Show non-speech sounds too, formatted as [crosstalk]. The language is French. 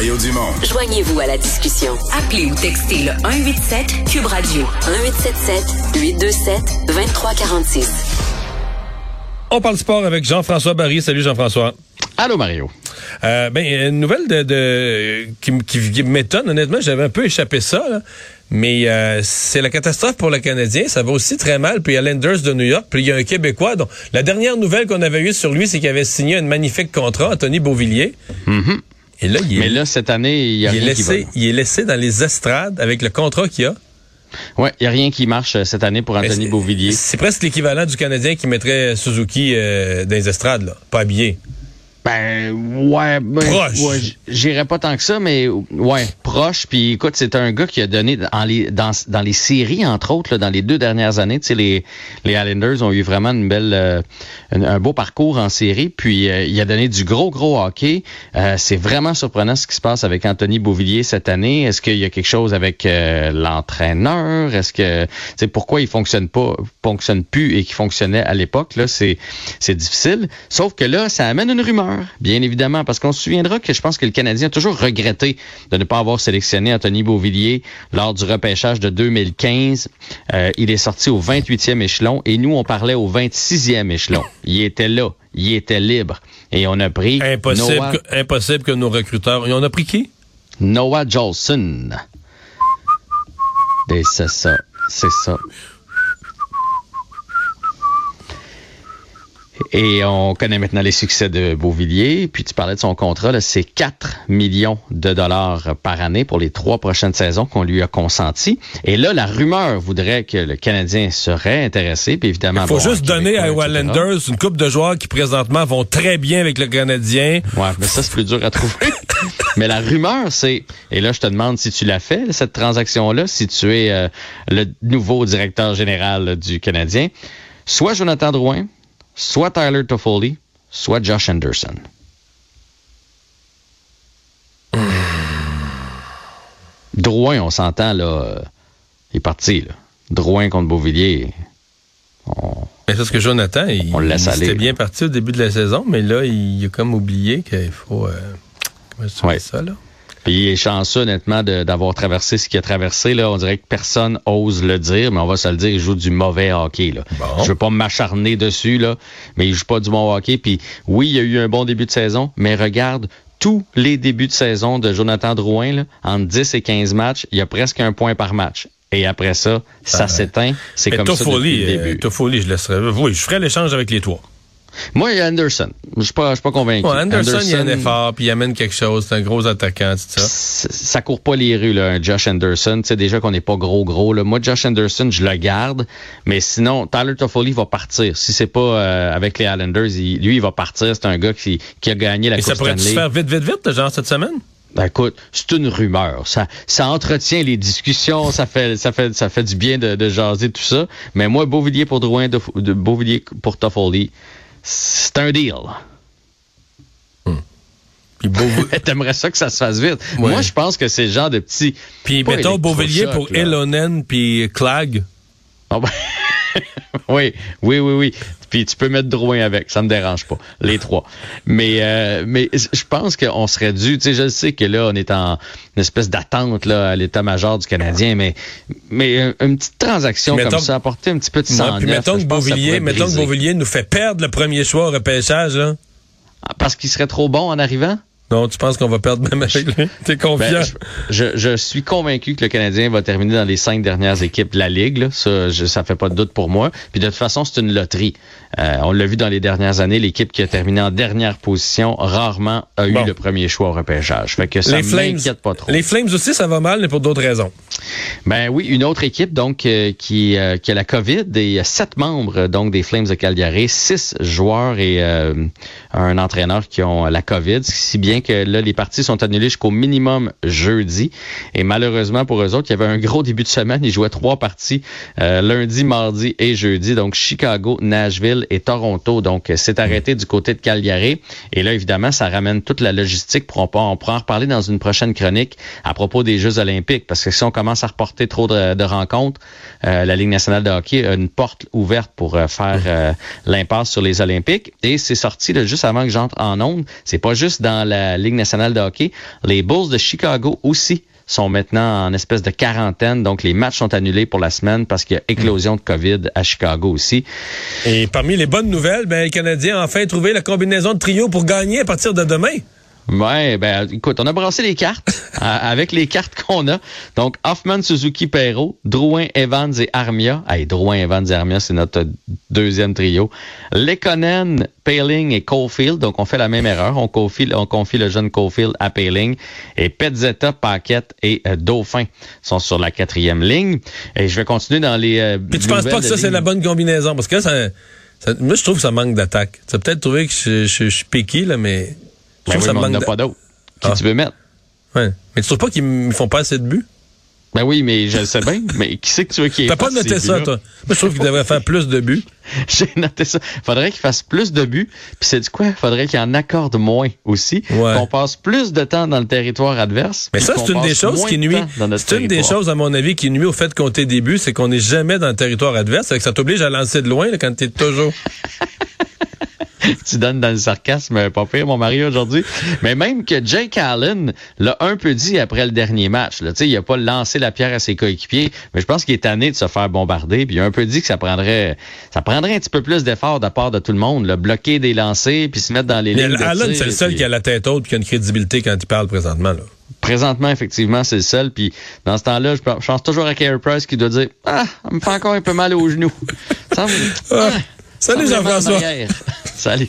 Mario Dumont. Joignez-vous à la discussion. Appelez ou textez le 187 Cube Radio 1877 827 2346. On parle sport avec Jean-François Barry. Salut Jean-François. Allô Mario. Euh, ben, une nouvelle de, de qui, qui, qui m'étonne, honnêtement, j'avais un peu échappé ça, là. mais euh, c'est la catastrophe pour le Canadien. Ça va aussi très mal. Puis il y a Lenders de New York, puis il y a un Québécois. Donc, la dernière nouvelle qu'on avait eue sur lui, c'est qu'il avait signé un magnifique contrat, Anthony Beauvillier. Mm-hmm. Et là, il est, Mais là, cette année, il y a il est rien qui va. laissé, il est laissé dans les estrades avec le contrat qu'il a. Ouais, il y a rien qui marche euh, cette année pour Anthony Beauvillier. C'est presque l'équivalent du Canadien qui mettrait Suzuki euh, dans les estrades, là, pas habillé. Ben ouais, ben, Proche. ouais, j- j'irais pas tant que ça, mais ouais, proche. Puis écoute, c'est un gars qui a donné dans les dans, dans les séries entre autres, là, dans les deux dernières années, tu sais, les les Islanders ont eu vraiment une belle euh, un, un beau parcours en série. Puis euh, il a donné du gros gros hockey. Euh, c'est vraiment surprenant ce qui se passe avec Anthony Beauvillier cette année. Est-ce qu'il y a quelque chose avec l'entraîneur? Est-ce que tu sais pourquoi il fonctionne pas, fonctionne plus et qui fonctionnait à l'époque là C'est c'est difficile. Sauf que là, ça amène une rumeur, bien évidemment, parce qu'on se souviendra que je pense que le Canadien a toujours regretté de ne pas avoir sélectionné Anthony Beauvillier lors du repêchage de 2015. Euh, il est sorti au 28e échelon et nous, on parlait au 26e échelon. Il était là, il était libre. Et on a pris Impossible, Noah, que, impossible que nos recruteurs. Et on a pris qui? Noah Jolson. Et c'est ça, c'est ça. Et on connaît maintenant les succès de Beauvillier. Puis tu parlais de son contrat, là, c'est 4 millions de dollars par année pour les trois prochaines saisons qu'on lui a consenti. Et là, la rumeur voudrait que le Canadien serait intéressé. Puis évidemment, Il faut bon, juste un donner à etc. Islanders une coupe de joueurs qui présentement vont très bien avec le Canadien. Ouais, mais ça, c'est plus dur à trouver. [laughs] mais la rumeur, c'est, et là, je te demande si tu l'as fait, cette transaction-là, si tu es euh, le nouveau directeur général là, du Canadien, soit Jonathan Drouin, soit Tyler Toffoli, soit Josh Anderson. [sighs] Drouin, on s'entend, là, euh, il est parti, là. Drouin contre Beauvillier. on- Mais c'est ce que Jonathan, il, On le laisse il aller. était bien parti au début de la saison, mais là, il a comme oublié qu'il faut. euh, comment Ouais. ça, là? Puis il est chanceux, honnêtement, d'avoir traversé ce qu'il a traversé. Là. On dirait que personne ose le dire, mais on va se le dire, il joue du mauvais hockey. Là. Bon. Je veux pas m'acharner dessus, là, mais il joue pas du bon hockey. Puis oui, il y a eu un bon début de saison, mais regarde tous les débuts de saison de Jonathan Drouin, là, entre 10 et 15 matchs, il y a presque un point par match. Et après ça, ça Ah, s'éteint. C'est comme ça depuis le euh, début. Toffoli, je laisserais. Oui, je ferais l'échange avec les trois. Moi, il y a Anderson. Je suis pas, je suis pas convaincu. Ouais, Anderson, il y a un Anderson- effort, puis il amène quelque chose. C'est un gros attaquant, tout ça. ça, court pas les rues, là, un Josh Anderson. Tu sais, déjà qu'on n'est pas gros, gros. Là. Moi, Josh Anderson, je le garde. Mais sinon, Tyler Toffoli va partir. Si c'est pas euh, avec les Islanders, il- lui, il va partir. C'est un gars qui, qui a gagné la Et Coupe ça pourrait se faire vite, vite, vite, genre cette semaine? Ben, écoute, c'est une rumeur. Ça, ça entretient les discussions, ça fait, ça fait, ça fait du bien de, de jaser tout ça. Mais moi, Beauvillier pour Drouin, de, de Beauvillier pour Toffoli, c'est un deal. Beauv- [laughs] T'aimerais ça que ça se fasse vite. Ouais. Moi, je pense que c'est le genre de petit. puis mettons Beauvillier pour là. Elonen puis Clag. Ah ben, [laughs] [laughs] oui, oui, oui, oui. Puis tu peux mettre Drouin avec, ça me dérange pas, les trois. Mais euh, mais je pense qu'on serait dû, tu sais, je sais que là on est en une espèce d'attente là à l'état-major du Canadien, mais mais euh, une petite transaction Mettons- comme ça, apporter un petit peu de sang puis mettons que Beauvillier, mettons que. Beauvillier nous fait perdre le premier choix au repêchage, là. Ah, Parce qu'il serait trop bon en arrivant? Non, tu penses qu'on va perdre même avec lui? T'es confiant? Ben, je, je, je suis convaincu que le Canadien va terminer dans les cinq dernières équipes de la Ligue. Là. Ça, je, ça fait pas de doute pour moi. Puis de toute façon, c'est une loterie. Euh, on l'a vu dans les dernières années, l'équipe qui a terminé en dernière position rarement a eu le premier choix au repêchage. Fait que ça les Flames, m'inquiète pas trop. les Flames aussi, ça va mal, mais pour d'autres raisons. Ben oui, une autre équipe donc euh, qui, euh, qui a la COVID et il y a sept membres donc des Flames de Calgary, six joueurs et un entraîneur qui ont la COVID, si bien que là les parties sont annulées jusqu'au minimum jeudi et malheureusement pour eux autres, il y avait un gros début de semaine, ils jouaient trois parties euh, lundi, mardi et jeudi donc Chicago, Nashville et Toronto. Donc c'est arrêté du côté de Calgary et là évidemment ça ramène toute la logistique pour on, pourra en reparler dans une prochaine chronique à propos des Jeux olympiques parce que si on commence à reporter trop de, rencontres, euh, la Ligue nationale de hockey a une porte ouverte pour euh, faire euh, l'impasse sur les Olympiques. Et c'est sorti juste avant que j'entre en onde. C'est pas juste dans la Ligue nationale de hockey. Les Bulls de Chicago aussi sont maintenant en espèce de quarantaine. Donc, les matchs sont annulés pour la semaine parce qu'il y a éclosion de COVID à Chicago aussi. Et parmi les bonnes nouvelles, ben, les Canadiens ont enfin trouvé la combinaison de trio pour gagner à partir de demain. Ouais, ben écoute, on a brassé les cartes [laughs] avec les cartes qu'on a. Donc Hoffman, Suzuki, Perrault, Drouin, Evans et Armia. Hey, Drouin, Evans et Armia, c'est notre deuxième trio. Lekonen, Paling et Caulfield. Donc on fait la même erreur. On confie, on confie le jeune Caulfield à Paling. Et Petzetta, Paquette et euh, Dauphin sont sur la quatrième ligne. Et je vais continuer dans les. Euh, Puis tu penses pas que ça c'est la bonne combinaison? Parce que ça, ça, moi je trouve que ça manque d'attaque. Tu as peut-être trouvé que je, je, je suis piqué là, mais ben oui, mais on n'a pas d'autre. Qui ah. tu veux mettre? Ouais. Mais tu trouves pas qu'ils font pas assez de buts? Ben oui, mais je le sais bien. [laughs] Mais qui c'est que tu veux qu'il T'as pas noté ça, toi? Moi, je trouve qu'il devrait faire plus de buts. [laughs] J'ai noté ça. Faudrait qu'il fasse plus de buts. Puis c'est du quoi? Faudrait qu'il en accorde moins aussi. Ouais. Qu'on passe plus de temps dans le territoire adverse. Mais ça, c'est une des choses qui nuit. C'est une des choses, à mon avis, qui nuit au fait de compter des buts, c'est qu'on n'est jamais dans le territoire adverse. Que ça t'oblige à lancer de loin là, quand t'es toujours. [laughs] [laughs] tu donnes dans le sarcasme, pas pire, mon mari, aujourd'hui. Mais même que Jake Allen l'a un peu dit après le dernier match. Là. Il a pas lancé la pierre à ses coéquipiers, mais je pense qu'il est tanné de se faire bombarder. Puis il a un peu dit que ça prendrait ça prendrait un petit peu plus d'efforts de la part de tout le monde. Là. Bloquer des lancers, puis se mettre dans les lignes Allen, c'est le seul qui a la tête haute et qui a une crédibilité quand il parle présentement. Là. Présentement, effectivement, c'est le seul. Puis dans ce temps-là, je pense toujours à Carey Price qui doit dire Ah, ça me fait encore un peu mal aux genoux. Ça me... ah. Salut Jean-François. [laughs] Salut.